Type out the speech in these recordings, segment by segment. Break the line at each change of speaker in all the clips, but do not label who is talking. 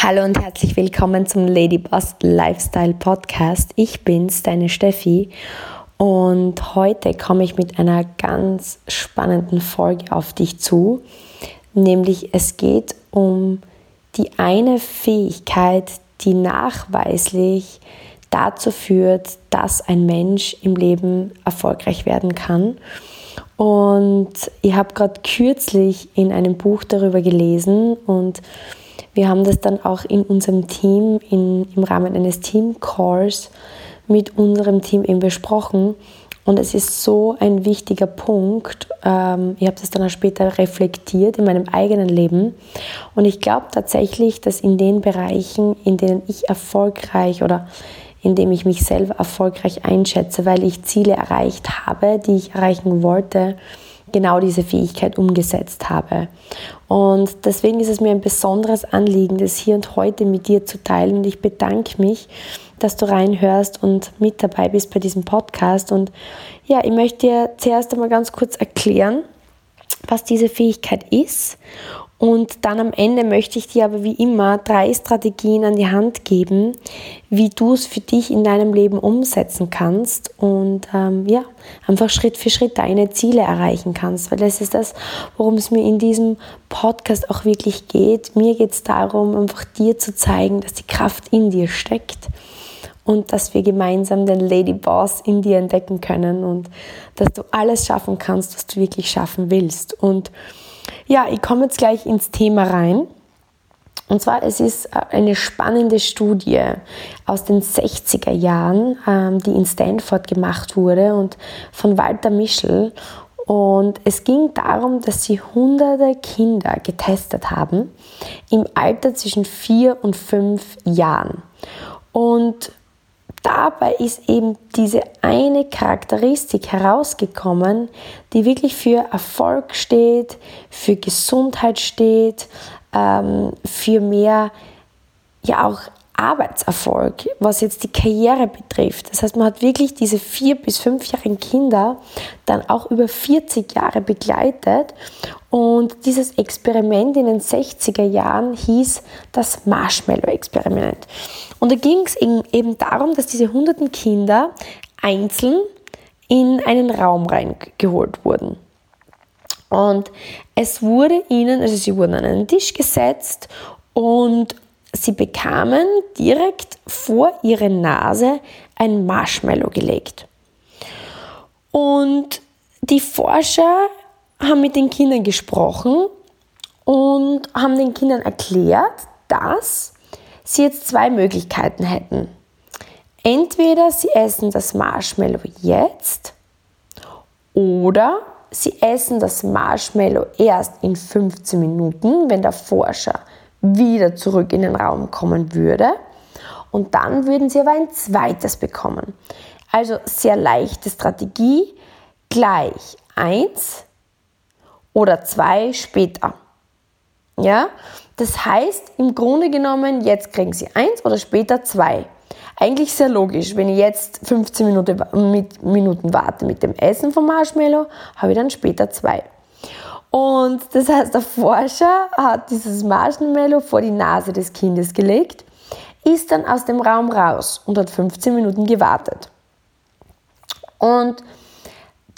Hallo und herzlich willkommen zum Ladyboss Lifestyle Podcast. Ich bin's, deine Steffi. Und heute komme ich mit einer ganz spannenden Folge auf dich zu. Nämlich es geht um die eine Fähigkeit, die nachweislich dazu führt, dass ein Mensch im Leben erfolgreich werden kann. Und ich habe gerade kürzlich in einem Buch darüber gelesen und wir haben das dann auch in unserem Team, in, im Rahmen eines Team-Calls mit unserem Team eben besprochen. Und es ist so ein wichtiger Punkt. Ähm, ich habe das dann auch später reflektiert in meinem eigenen Leben. Und ich glaube tatsächlich, dass in den Bereichen, in denen ich erfolgreich oder in dem ich mich selber erfolgreich einschätze, weil ich Ziele erreicht habe, die ich erreichen wollte, genau diese Fähigkeit umgesetzt habe. Und deswegen ist es mir ein besonderes Anliegen, das hier und heute mit dir zu teilen. Und ich bedanke mich, dass du reinhörst und mit dabei bist bei diesem Podcast. Und ja, ich möchte dir zuerst einmal ganz kurz erklären, was diese Fähigkeit ist und dann am Ende möchte ich dir aber wie immer drei Strategien an die Hand geben, wie du es für dich in deinem Leben umsetzen kannst und ähm, ja, einfach Schritt für Schritt deine Ziele erreichen kannst. Weil das ist das, worum es mir in diesem Podcast auch wirklich geht. Mir geht es darum, einfach dir zu zeigen, dass die Kraft in dir steckt und dass wir gemeinsam den Lady Boss in dir entdecken können und dass du alles schaffen kannst, was du wirklich schaffen willst. Und ja, ich komme jetzt gleich ins Thema rein. Und zwar, es ist eine spannende Studie aus den 60er Jahren, ähm, die in Stanford gemacht wurde und von Walter Mischel. Und es ging darum, dass sie hunderte Kinder getestet haben im Alter zwischen vier und fünf Jahren. Und dabei ist eben diese eine Charakteristik herausgekommen, die wirklich für Erfolg steht, für Gesundheit steht, ähm, für mehr ja auch Arbeitserfolg, was jetzt die Karriere betrifft. Das heißt, man hat wirklich diese vier bis fünfjährigen Kinder dann auch über 40 Jahre begleitet. Und dieses Experiment in den 60er Jahren hieß das Marshmallow-Experiment. Und da ging es eben darum, dass diese hunderten Kinder einzeln in einen Raum reingeholt wurden. Und es wurde ihnen, also sie wurden an einen Tisch gesetzt und sie bekamen direkt vor ihre Nase ein Marshmallow gelegt. Und die Forscher haben mit den Kindern gesprochen und haben den Kindern erklärt, dass sie jetzt zwei Möglichkeiten hätten. Entweder sie essen das Marshmallow jetzt oder sie essen das Marshmallow erst in 15 Minuten, wenn der Forscher wieder zurück in den Raum kommen würde. Und dann würden sie aber ein zweites bekommen. Also sehr leichte Strategie, gleich eins oder zwei später. Ja, das heißt im Grunde genommen, jetzt kriegen sie eins oder später zwei. Eigentlich sehr logisch. Wenn ich jetzt 15 Minuten, Minuten warte mit dem Essen vom Marshmallow, habe ich dann später zwei. Und das heißt, der Forscher hat dieses Marshmallow vor die Nase des Kindes gelegt, ist dann aus dem Raum raus und hat 15 Minuten gewartet. Und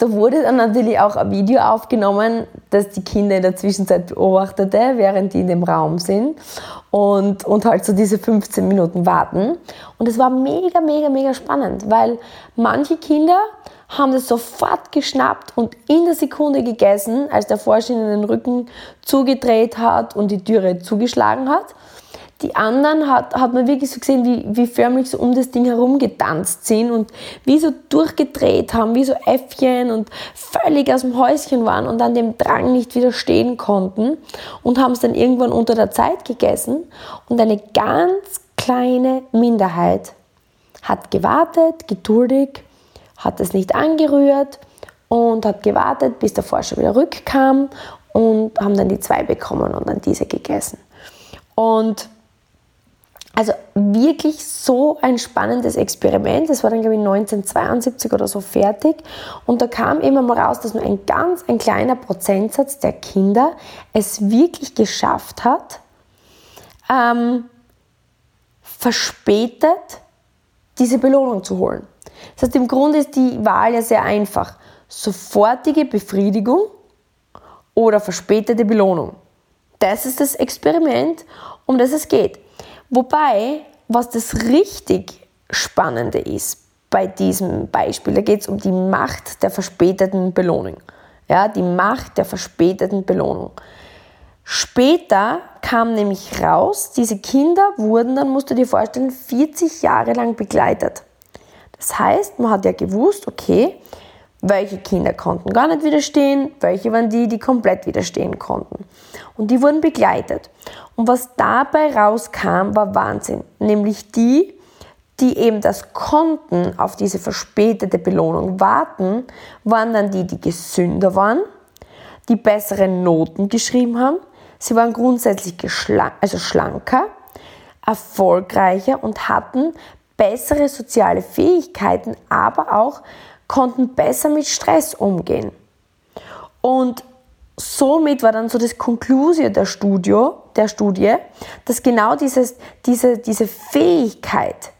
da wurde dann natürlich auch ein Video aufgenommen, das die Kinder in der Zwischenzeit beobachtete, während die in dem Raum sind und, und halt so diese 15 Minuten warten. Und es war mega, mega, mega spannend, weil manche Kinder haben das sofort geschnappt und in der Sekunde gegessen, als der Forscher ihnen den Rücken zugedreht hat und die Türe zugeschlagen hat. Die anderen hat, hat man wirklich so gesehen, wie, wie förmlich so um das Ding herum getanzt sind und wie so durchgedreht haben, wie so Äffchen und völlig aus dem Häuschen waren und an dem Drang nicht widerstehen konnten und haben es dann irgendwann unter der Zeit gegessen. Und eine ganz kleine Minderheit hat gewartet, geduldig hat es nicht angerührt und hat gewartet, bis der Forscher wieder rückkam und haben dann die zwei bekommen und dann diese gegessen. Und also wirklich so ein spannendes Experiment. Das war dann, glaube ich, 1972 oder so fertig. Und da kam immer mal raus, dass nur ein ganz ein kleiner Prozentsatz der Kinder es wirklich geschafft hat, ähm, verspätet diese Belohnung zu holen. Das heißt, im Grunde ist die Wahl ja sehr einfach. Sofortige Befriedigung oder verspätete Belohnung. Das ist das Experiment, um das es geht. Wobei, was das richtig Spannende ist bei diesem Beispiel, da geht es um die Macht der verspäteten Belohnung. Ja, die Macht der verspäteten Belohnung. Später kam nämlich raus, diese Kinder wurden dann, musst du dir vorstellen, 40 Jahre lang begleitet. Das heißt, man hat ja gewusst, okay, welche Kinder konnten gar nicht widerstehen, welche waren die, die komplett widerstehen konnten. Und die wurden begleitet. Und was dabei rauskam, war Wahnsinn. Nämlich die, die eben das konnten, auf diese verspätete Belohnung warten, waren dann die, die gesünder waren, die bessere Noten geschrieben haben. Sie waren grundsätzlich also schlanker, erfolgreicher und hatten bessere soziale Fähigkeiten, aber auch konnten besser mit Stress umgehen. Und somit war dann so das Konklusio der, Studio, der Studie, dass genau dieses, diese, diese Fähigkeit,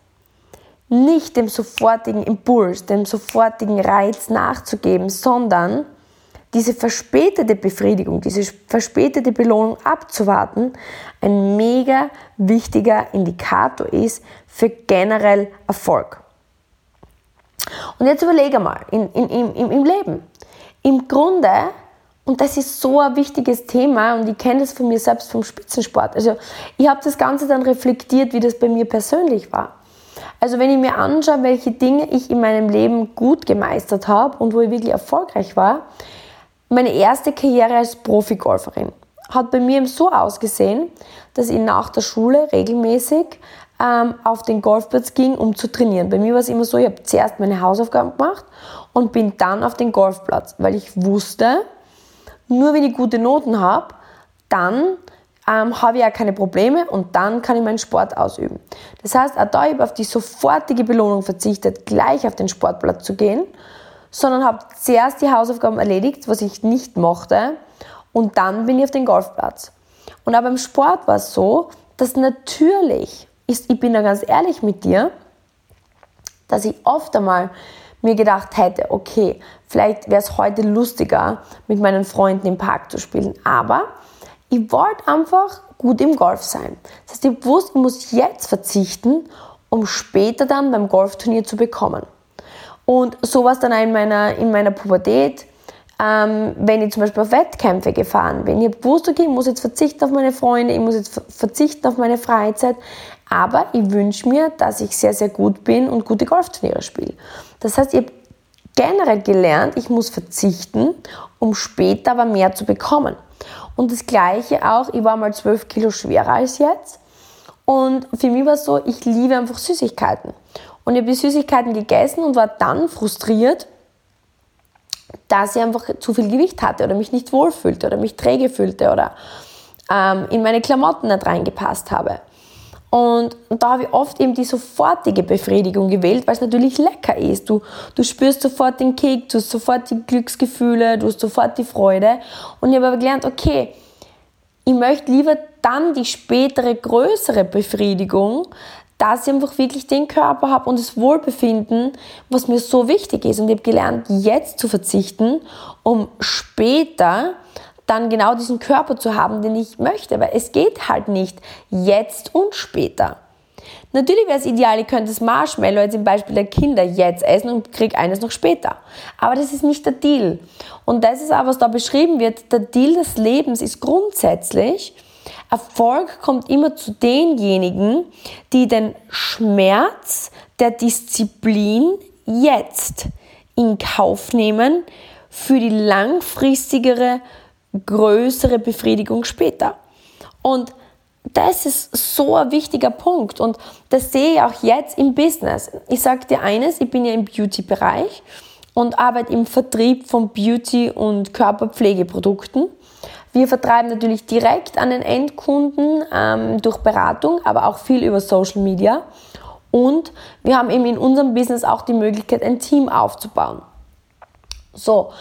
nicht dem sofortigen Impuls, dem sofortigen Reiz nachzugeben, sondern diese verspätete Befriedigung, diese verspätete Belohnung abzuwarten, ein mega wichtiger Indikator ist für generell Erfolg. Und jetzt überlege mal, in, in, im, im Leben. Im Grunde, und das ist so ein wichtiges Thema, und ich kenne das von mir selbst vom Spitzensport. Also, ich habe das Ganze dann reflektiert, wie das bei mir persönlich war. Also wenn ich mir anschaue, welche Dinge ich in meinem Leben gut gemeistert habe und wo ich wirklich erfolgreich war, meine erste Karriere als Profigolferin hat bei mir so ausgesehen, dass ich nach der Schule regelmäßig ähm, auf den Golfplatz ging, um zu trainieren. Bei mir war es immer so, ich habe zuerst meine Hausaufgaben gemacht und bin dann auf den Golfplatz, weil ich wusste, nur wenn ich gute Noten habe, dann ähm, habe ich ja keine Probleme und dann kann ich meinen Sport ausüben. Das heißt, auch da habe auf die sofortige Belohnung verzichtet, gleich auf den Sportplatz zu gehen, sondern habe zuerst die Hausaufgaben erledigt, was ich nicht mochte, und dann bin ich auf den Golfplatz. Und auch beim Sport war es so, dass natürlich, ich bin da ganz ehrlich mit dir, dass ich oft einmal mir gedacht hätte, okay, vielleicht wäre es heute lustiger, mit meinen Freunden im Park zu spielen. Aber ich wollte einfach gut im Golf sein. Das heißt, ich wusste, ich muss jetzt verzichten, um später dann beim Golfturnier zu bekommen. Und so war es dann auch in meiner, in meiner Pubertät, ähm, wenn ich zum Beispiel auf Wettkämpfe gefahren bin. Ich habe okay, ich muss jetzt verzichten auf meine Freunde, ich muss jetzt verzichten auf meine Freizeit, aber ich wünsche mir, dass ich sehr, sehr gut bin und gute Golfturniere spiele. Das heißt, ich habe generell gelernt, ich muss verzichten, um später aber mehr zu bekommen. Und das Gleiche auch, ich war mal 12 Kilo schwerer als jetzt. Und für mich war es so, ich liebe einfach Süßigkeiten. Und ich habe die Süßigkeiten gegessen und war dann frustriert, dass ich einfach zu viel Gewicht hatte oder mich nicht wohlfühlte oder mich träge fühlte oder ähm, in meine Klamotten nicht reingepasst habe. Und, da habe ich oft eben die sofortige Befriedigung gewählt, weil es natürlich lecker ist. Du, du spürst sofort den Kick, du hast sofort die Glücksgefühle, du hast sofort die Freude. Und ich habe aber gelernt, okay, ich möchte lieber dann die spätere, größere Befriedigung, dass ich einfach wirklich den Körper habe und das Wohlbefinden, was mir so wichtig ist. Und ich habe gelernt, jetzt zu verzichten, um später dann genau diesen Körper zu haben, den ich möchte. Weil es geht halt nicht jetzt und später. Natürlich wäre es ideal, ich könnte das Marshmallow jetzt im Beispiel der Kinder jetzt essen und kriege eines noch später. Aber das ist nicht der Deal. Und das ist auch, was da beschrieben wird. Der Deal des Lebens ist grundsätzlich, Erfolg kommt immer zu denjenigen, die den Schmerz der Disziplin jetzt in Kauf nehmen für die langfristigere größere Befriedigung später. Und das ist so ein wichtiger Punkt und das sehe ich auch jetzt im Business. Ich sage dir eines, ich bin ja im Beauty-Bereich und arbeite im Vertrieb von Beauty- und Körperpflegeprodukten. Wir vertreiben natürlich direkt an den Endkunden ähm, durch Beratung, aber auch viel über Social Media. Und wir haben eben in unserem Business auch die Möglichkeit, ein Team aufzubauen. So,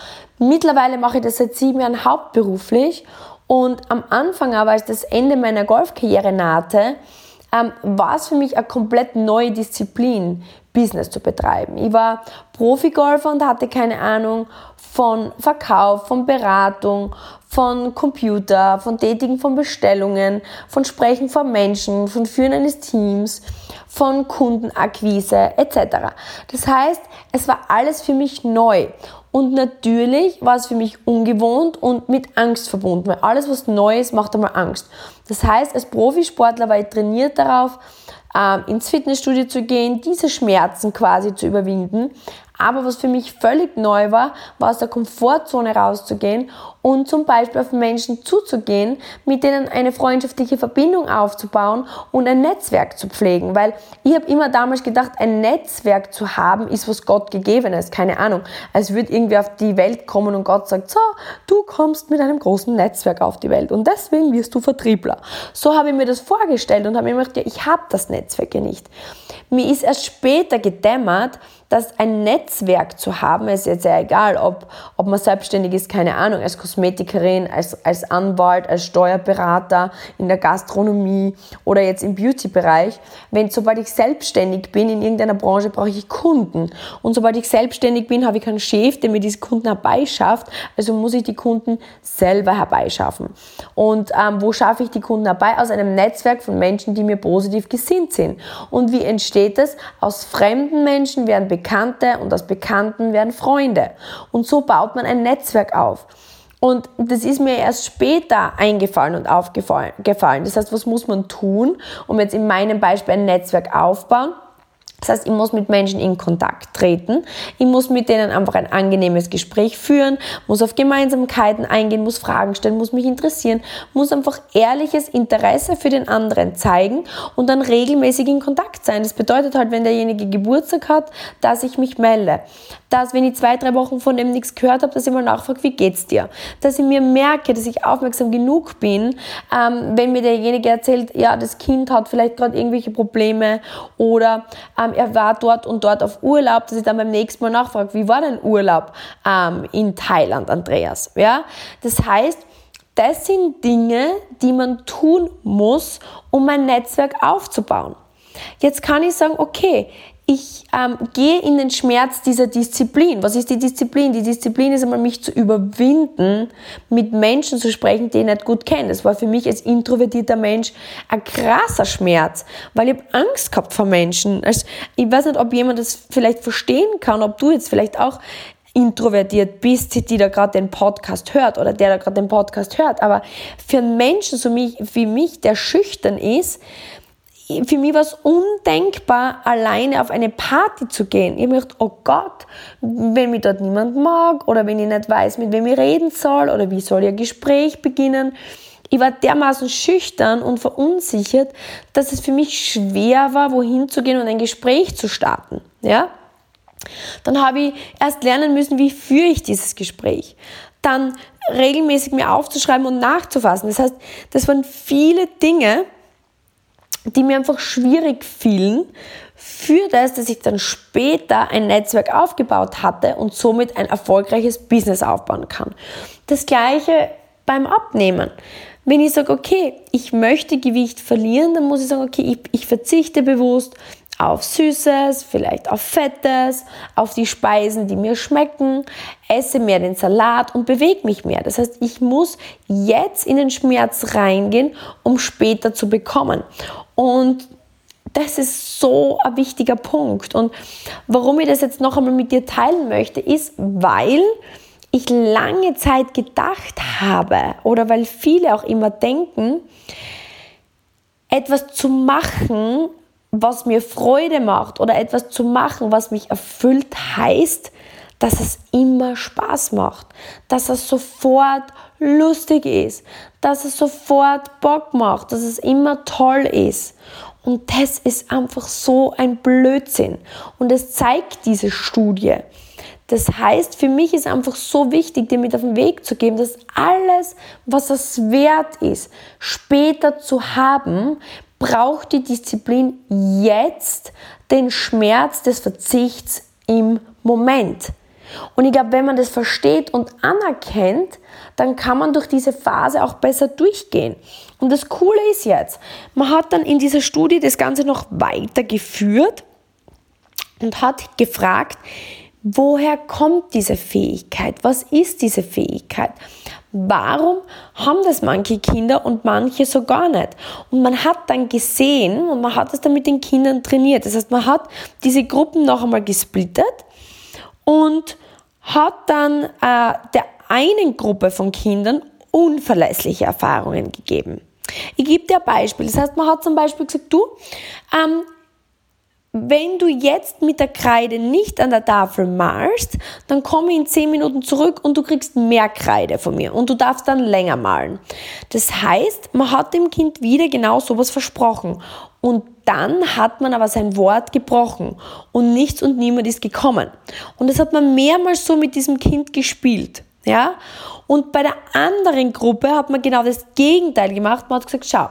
mittlerweile mache ich das seit sieben Jahren hauptberuflich und am Anfang aber, als das Ende meiner Golfkarriere nahte, ähm, war es für mich eine komplett neue Disziplin, Business zu betreiben. Ich war Profigolfer und hatte keine Ahnung von Verkauf, von Beratung, von Computer, von Tätigen von Bestellungen, von Sprechen vor Menschen, von Führen eines Teams, von Kundenakquise etc. Das heißt, es war alles für mich neu. Und natürlich war es für mich ungewohnt und mit Angst verbunden, weil alles, was neu ist, macht einmal Angst. Das heißt, als Profisportler war ich trainiert darauf, ähm, ins Fitnessstudio zu gehen, diese Schmerzen quasi zu überwinden. Aber was für mich völlig neu war, war aus der Komfortzone rauszugehen und zum Beispiel auf Menschen zuzugehen, mit denen eine freundschaftliche Verbindung aufzubauen und ein Netzwerk zu pflegen. Weil ich habe immer damals gedacht, ein Netzwerk zu haben, ist was Gott gegebenes. Keine Ahnung. Als würde irgendwie auf die Welt kommen und Gott sagt, so, du kommst mit einem großen Netzwerk auf die Welt und deswegen wirst du Vertriebler. So habe ich mir das vorgestellt und habe mir gedacht, ja, ich habe das Netzwerk ja nicht. Mir ist erst später gedämmert, dass ein Netzwerk zu haben, ist jetzt ja egal, ob, ob man selbstständig ist, keine Ahnung, als Kosmetikerin, als, als Anwalt, als Steuerberater, in der Gastronomie oder jetzt im Beauty-Bereich. Wenn, sobald ich selbstständig bin in irgendeiner Branche, brauche ich Kunden. Und sobald ich selbstständig bin, habe ich keinen Chef, der mir diese Kunden herbeischafft. Also muss ich die Kunden selber herbeischaffen. Und ähm, wo schaffe ich die Kunden herbei? Aus einem Netzwerk von Menschen, die mir positiv gesinnt sind. Und wie entsteht es? Aus fremden Menschen werden Bekannte und aus Bekannten werden Freunde. Und so baut man ein Netzwerk auf. Und das ist mir erst später eingefallen und aufgefallen. Das heißt, was muss man tun, um jetzt in meinem Beispiel ein Netzwerk aufbauen? Das heißt, ich muss mit Menschen in Kontakt treten. Ich muss mit denen einfach ein angenehmes Gespräch führen, muss auf Gemeinsamkeiten eingehen, muss Fragen stellen, muss mich interessieren, muss einfach ehrliches Interesse für den anderen zeigen und dann regelmäßig in Kontakt sein. Das bedeutet halt, wenn derjenige Geburtstag hat, dass ich mich melde. Dass, wenn ich zwei, drei Wochen von dem nichts gehört habe, dass ich mal nachfrage, wie geht's dir? Dass ich mir merke, dass ich aufmerksam genug bin, ähm, wenn mir derjenige erzählt, ja, das Kind hat vielleicht gerade irgendwelche Probleme oder ähm, ähm, er war dort und dort auf Urlaub, dass ich dann beim nächsten Mal nachfrage, wie war dein Urlaub ähm, in Thailand, Andreas? Ja? Das heißt, das sind Dinge, die man tun muss, um ein Netzwerk aufzubauen. Jetzt kann ich sagen, okay, ich ähm, gehe in den Schmerz dieser Disziplin. Was ist die Disziplin? Die Disziplin ist einmal, mich zu überwinden, mit Menschen zu sprechen, die ich nicht gut kenne. Das war für mich als introvertierter Mensch ein krasser Schmerz, weil ich Angst gehabt vor Menschen. Also, ich weiß nicht, ob jemand das vielleicht verstehen kann, ob du jetzt vielleicht auch introvertiert bist, die da gerade den Podcast hört oder der da gerade den Podcast hört. Aber für einen Menschen so wie mich, der schüchtern ist, für mich war es undenkbar, alleine auf eine Party zu gehen. Ich habe gedacht, oh Gott, wenn mich dort niemand mag oder wenn ich nicht weiß, mit wem ich reden soll oder wie soll ich ein Gespräch beginnen. Ich war dermaßen schüchtern und verunsichert, dass es für mich schwer war, wohin zu gehen und ein Gespräch zu starten. Ja? Dann habe ich erst lernen müssen, wie führe ich dieses Gespräch. Dann regelmäßig mir aufzuschreiben und nachzufassen. Das heißt, das waren viele Dinge, die mir einfach schwierig fielen, für das, dass ich dann später ein Netzwerk aufgebaut hatte und somit ein erfolgreiches Business aufbauen kann. Das gleiche beim Abnehmen. Wenn ich sage, okay, ich möchte Gewicht verlieren, dann muss ich sagen, okay, ich, ich verzichte bewusst auf Süßes, vielleicht auf Fettes, auf die Speisen, die mir schmecken, esse mehr den Salat und bewege mich mehr. Das heißt, ich muss jetzt in den Schmerz reingehen, um später zu bekommen. Und das ist so ein wichtiger Punkt. Und warum ich das jetzt noch einmal mit dir teilen möchte, ist, weil ich lange Zeit gedacht habe oder weil viele auch immer denken, etwas zu machen, was mir Freude macht oder etwas zu machen, was mich erfüllt, heißt, dass es immer Spaß macht, dass es sofort lustig ist, dass es sofort Bock macht, dass es immer toll ist. Und das ist einfach so ein Blödsinn. Und es zeigt diese Studie. Das heißt, für mich ist einfach so wichtig, dir mit auf den Weg zu geben, dass alles, was es wert ist, später zu haben, braucht die Disziplin jetzt den Schmerz des Verzichts im Moment. Und ich glaube, wenn man das versteht und anerkennt, dann kann man durch diese Phase auch besser durchgehen. Und das Coole ist jetzt, man hat dann in dieser Studie das Ganze noch weitergeführt und hat gefragt, woher kommt diese Fähigkeit? Was ist diese Fähigkeit? Warum haben das manche Kinder und manche so gar nicht? Und man hat dann gesehen und man hat es dann mit den Kindern trainiert. Das heißt, man hat diese Gruppen noch einmal gesplittet und hat dann äh, der einen Gruppe von Kindern unverlässliche Erfahrungen gegeben. Ich gebe dir ein Beispiel. Das heißt, man hat zum Beispiel gesagt, du, ähm, wenn du jetzt mit der Kreide nicht an der Tafel malst, dann komme ich in 10 Minuten zurück und du kriegst mehr Kreide von mir und du darfst dann länger malen. Das heißt, man hat dem Kind wieder genau sowas versprochen und dann hat man aber sein Wort gebrochen und nichts und niemand ist gekommen. Und das hat man mehrmals so mit diesem Kind gespielt. Ja? Und bei der anderen Gruppe hat man genau das Gegenteil gemacht. Man hat gesagt, schau,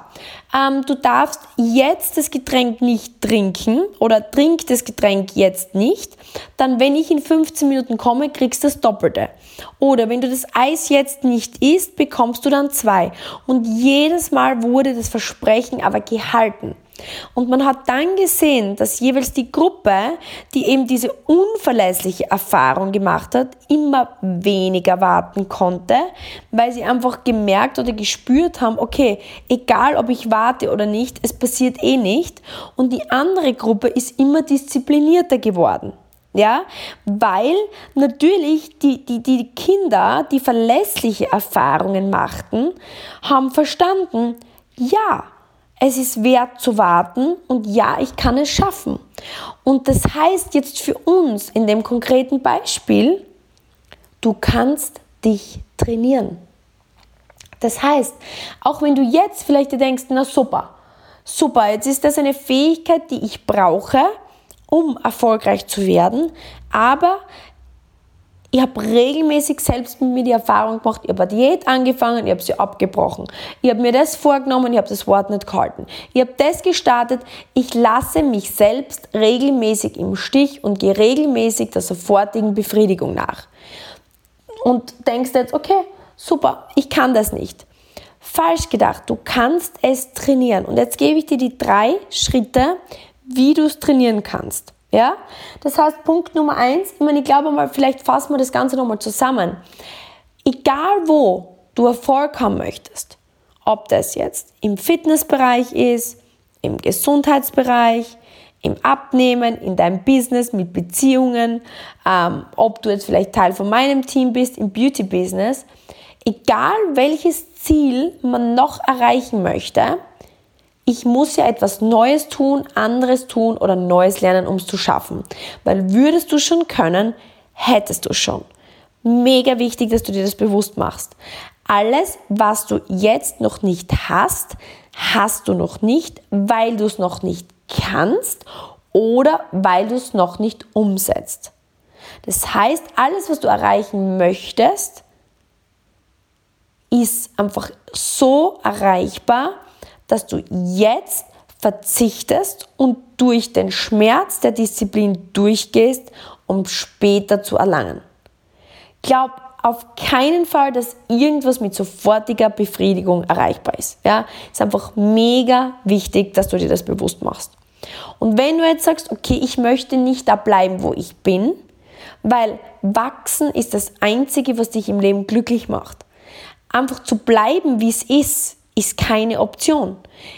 ähm, du darfst jetzt das Getränk nicht trinken oder trink das Getränk jetzt nicht. Dann, wenn ich in 15 Minuten komme, kriegst du das Doppelte. Oder wenn du das Eis jetzt nicht isst, bekommst du dann zwei. Und jedes Mal wurde das Versprechen aber gehalten. Und man hat dann gesehen, dass jeweils die Gruppe, die eben diese unverlässliche Erfahrung gemacht hat, immer weniger warten konnte, weil sie einfach gemerkt oder gespürt haben, okay, egal ob ich warte oder nicht, es passiert eh nicht. Und die andere Gruppe ist immer disziplinierter geworden. Ja, weil natürlich die, die, die Kinder, die verlässliche Erfahrungen machten, haben verstanden, ja, es ist wert zu warten und ja, ich kann es schaffen. Und das heißt jetzt für uns in dem konkreten Beispiel, du kannst dich trainieren. Das heißt, auch wenn du jetzt vielleicht denkst, na super, super, jetzt ist das eine Fähigkeit, die ich brauche, um erfolgreich zu werden, aber ich habe regelmäßig selbst mit mir die Erfahrung gemacht, ich habe eine Diät angefangen, ich habe sie abgebrochen. Ich habe mir das vorgenommen, ich habe das Wort nicht gehalten. Ich habe das gestartet, ich lasse mich selbst regelmäßig im Stich und gehe regelmäßig der sofortigen Befriedigung nach. Und denkst jetzt, okay, super, ich kann das nicht. Falsch gedacht, du kannst es trainieren. Und jetzt gebe ich dir die drei Schritte, wie du es trainieren kannst. Ja? Das heißt, Punkt Nummer eins, ich meine, ich glaube mal, vielleicht fassen wir das Ganze nochmal zusammen. Egal wo du Erfolg haben möchtest, ob das jetzt im Fitnessbereich ist, im Gesundheitsbereich, im Abnehmen, in deinem Business, mit Beziehungen, ähm, ob du jetzt vielleicht Teil von meinem Team bist, im Beauty-Business, egal welches Ziel man noch erreichen möchte, ich muss ja etwas Neues tun, anderes tun oder Neues lernen, um es zu schaffen. Weil würdest du schon können, hättest du schon. Mega wichtig, dass du dir das bewusst machst. Alles, was du jetzt noch nicht hast, hast du noch nicht, weil du es noch nicht kannst oder weil du es noch nicht umsetzt. Das heißt, alles, was du erreichen möchtest, ist einfach so erreichbar, dass du jetzt verzichtest und durch den Schmerz der Disziplin durchgehst, um später zu erlangen. Glaub auf keinen Fall, dass irgendwas mit sofortiger Befriedigung erreichbar ist. Ja, ist einfach mega wichtig, dass du dir das bewusst machst. Und wenn du jetzt sagst, okay, ich möchte nicht da bleiben, wo ich bin, weil wachsen ist das einzige, was dich im Leben glücklich macht. Einfach zu bleiben, wie es ist, ist keine Option.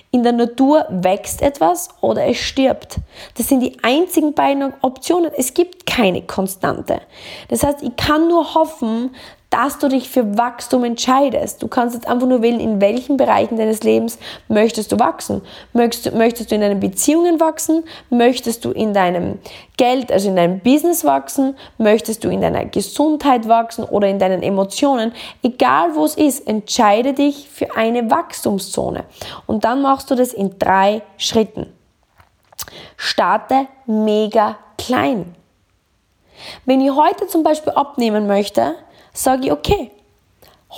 In der Natur wächst etwas oder es stirbt. Das sind die einzigen beiden Optionen. Es gibt keine Konstante. Das heißt, ich kann nur hoffen, dass du dich für Wachstum entscheidest. Du kannst jetzt einfach nur wählen, in welchen Bereichen deines Lebens möchtest du wachsen. Möchtest, möchtest du in deinen Beziehungen wachsen? Möchtest du in deinem Geld, also in deinem Business wachsen? Möchtest du in deiner Gesundheit wachsen oder in deinen Emotionen? Egal wo es ist, entscheide dich für eine Wachstumszone. Und dann machst du das in drei Schritten. Starte mega klein. Wenn ich heute zum Beispiel abnehmen möchte, sage ich, okay,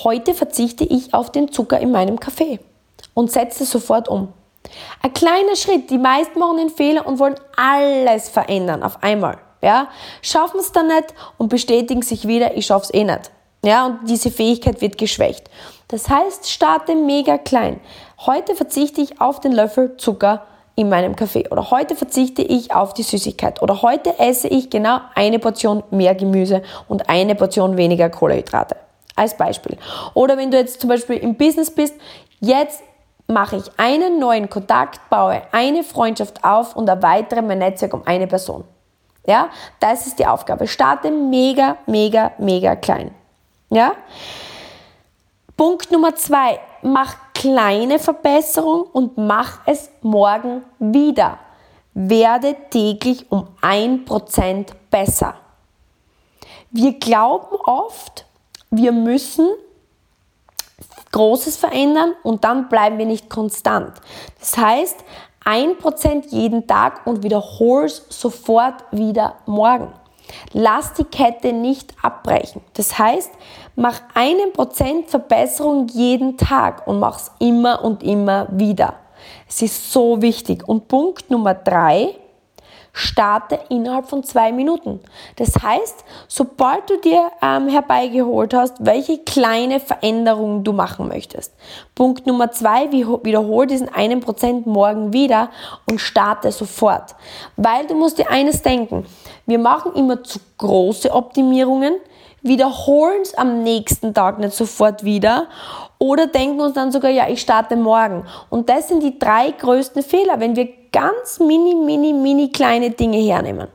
heute verzichte ich auf den Zucker in meinem Kaffee und setze sofort um. Ein kleiner Schritt, die meisten machen den Fehler und wollen alles verändern auf einmal. Ja? Schaffen es dann nicht und bestätigen sich wieder, ich schaffe es eh nicht. Ja, und diese Fähigkeit wird geschwächt. Das heißt, starte mega klein. heute verzichte ich auf den Löffel Zucker in meinem Kaffee oder heute verzichte ich auf die Süßigkeit oder heute esse ich genau eine Portion mehr Gemüse und eine Portion weniger Kohlenhydrate. Als Beispiel. Oder wenn du jetzt zum Beispiel im Business bist, jetzt mache ich einen neuen Kontakt, baue eine Freundschaft auf und erweitere mein Netzwerk um eine Person. Ja, das ist die Aufgabe. Starte mega, mega, mega klein. Ja? Punkt Nummer zwei, mach kleine Verbesserung und mach es morgen wieder. Werde täglich um ein Prozent besser. Wir glauben oft, wir müssen Großes verändern und dann bleiben wir nicht konstant. Das heißt, ein Prozent jeden Tag und wiederhol es sofort wieder morgen. Lass die Kette nicht abbrechen. Das heißt, mach einen Prozent Verbesserung jeden Tag und mach es immer und immer wieder. Es ist so wichtig. Und Punkt Nummer drei, starte innerhalb von zwei Minuten. Das heißt, sobald du dir ähm, herbeigeholt hast, welche kleine Veränderung du machen möchtest. Punkt Nummer zwei, wiederhole diesen einen Prozent morgen wieder und starte sofort. Weil du musst dir eines denken, wir machen immer zu große Optimierungen, wiederholen es am nächsten Tag nicht sofort wieder oder denken uns dann sogar, ja, ich starte morgen. Und das sind die drei größten Fehler, wenn wir ganz mini, mini, mini kleine Dinge hernehmen.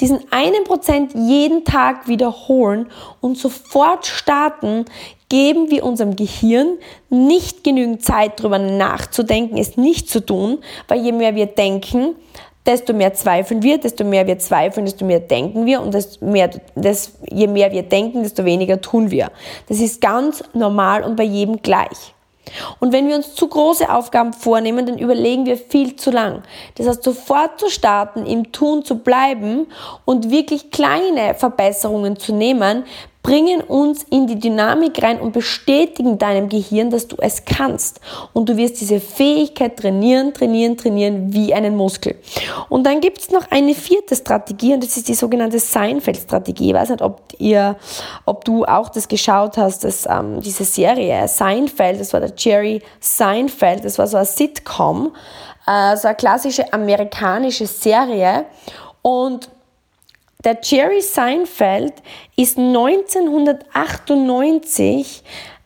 Diesen einen Prozent jeden Tag wiederholen und sofort starten, geben wir unserem Gehirn nicht genügend Zeit, darüber nachzudenken, es nicht zu tun, weil je mehr wir denken, desto mehr zweifeln wir, desto mehr wir zweifeln, desto mehr denken wir und desto mehr, das, je mehr wir denken, desto weniger tun wir. Das ist ganz normal und bei jedem gleich. Und wenn wir uns zu große Aufgaben vornehmen, dann überlegen wir viel zu lang. Das heißt, sofort zu starten, im Tun zu bleiben und wirklich kleine Verbesserungen zu nehmen, bringen uns in die Dynamik rein und bestätigen deinem Gehirn, dass du es kannst. Und du wirst diese Fähigkeit trainieren, trainieren, trainieren wie einen Muskel. Und dann gibt es noch eine vierte Strategie und das ist die sogenannte Seinfeld-Strategie. Ich weiß nicht, ob ihr, ob du auch das geschaut hast, dass, ähm, diese Serie Seinfeld, das war der Jerry Seinfeld, das war so ein Sitcom, äh, so eine klassische amerikanische Serie und der Jerry Seinfeld ist 1998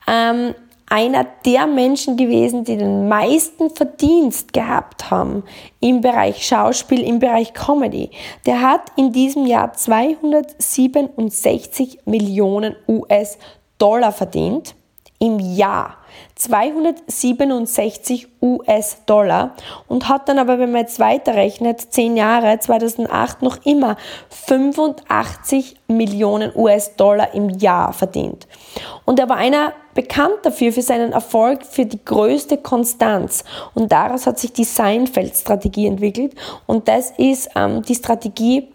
ähm, einer der Menschen gewesen, die den meisten Verdienst gehabt haben im Bereich Schauspiel, im Bereich Comedy. Der hat in diesem Jahr 267 Millionen US-Dollar verdient im Jahr. 267 US-Dollar und hat dann aber, wenn man jetzt weiterrechnet, 10 Jahre, 2008 noch immer 85 Millionen US-Dollar im Jahr verdient. Und er war einer bekannt dafür, für seinen Erfolg, für die größte Konstanz. Und daraus hat sich die Seinfeld-Strategie entwickelt. Und das ist ähm, die Strategie,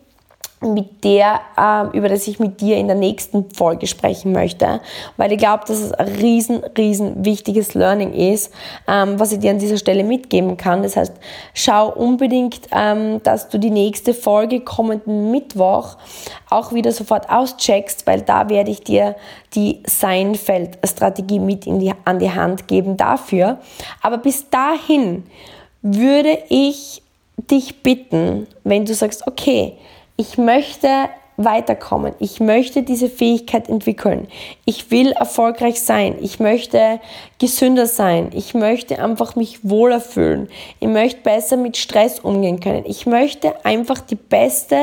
mit der, äh, über das ich mit dir in der nächsten Folge sprechen möchte, weil ich glaube, dass es ein riesen, riesen wichtiges Learning ist, ähm, was ich dir an dieser Stelle mitgeben kann. Das heißt, schau unbedingt, ähm, dass du die nächste Folge kommenden Mittwoch auch wieder sofort auscheckst, weil da werde ich dir die Seinfeld-Strategie mit in die, an die Hand geben dafür. Aber bis dahin würde ich dich bitten, wenn du sagst, okay, ich möchte weiterkommen. Ich möchte diese Fähigkeit entwickeln. Ich will erfolgreich sein. Ich möchte gesünder sein. Ich möchte einfach mich wohler fühlen. Ich möchte besser mit Stress umgehen können. Ich möchte einfach die beste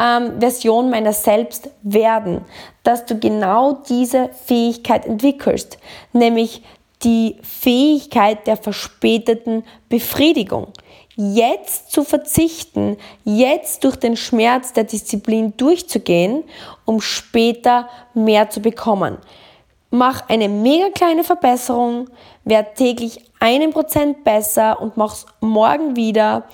ähm, Version meiner selbst werden, dass du genau diese Fähigkeit entwickelst, nämlich die Fähigkeit der verspäteten Befriedigung jetzt zu verzichten, jetzt durch den Schmerz der Disziplin durchzugehen, um später mehr zu bekommen. Mach eine mega kleine Verbesserung, werd täglich einen Prozent besser und mach's morgen wieder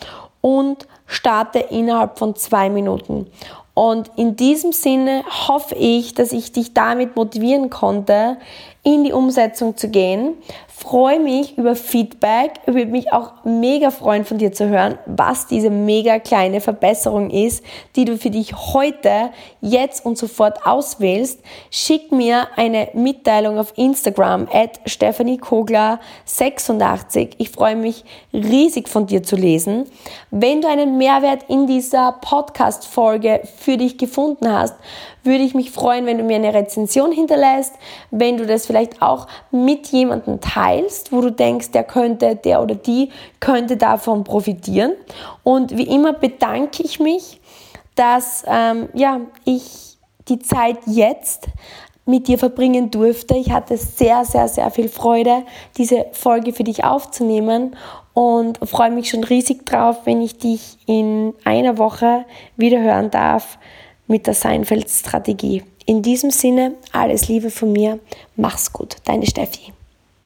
und starte innerhalb von zwei Minuten. Und in diesem Sinne hoffe ich, dass ich dich damit motivieren konnte, in die Umsetzung zu gehen. Freue mich über Feedback, würde mich auch mega freuen von dir zu hören, was diese mega kleine Verbesserung ist, die du für dich heute, jetzt und sofort auswählst. Schick mir eine Mitteilung auf Instagram at Stephanie Kogler 86. Ich freue mich riesig von dir zu lesen. Wenn du einen Mehrwert in dieser Podcast-Folge für dich gefunden hast, würde ich mich freuen, wenn du mir eine Rezension hinterlässt, wenn du das vielleicht auch mit jemandem teilst, wo du denkst, der könnte, der oder die könnte davon profitieren. Und wie immer bedanke ich mich, dass ähm, ja, ich die Zeit jetzt mit dir verbringen durfte. Ich hatte sehr, sehr, sehr viel Freude, diese Folge für dich aufzunehmen und freue mich schon riesig drauf, wenn ich dich in einer Woche wieder hören darf mit der Seinfeld-Strategie. In diesem Sinne, alles Liebe von mir. Mach's gut, deine Steffi.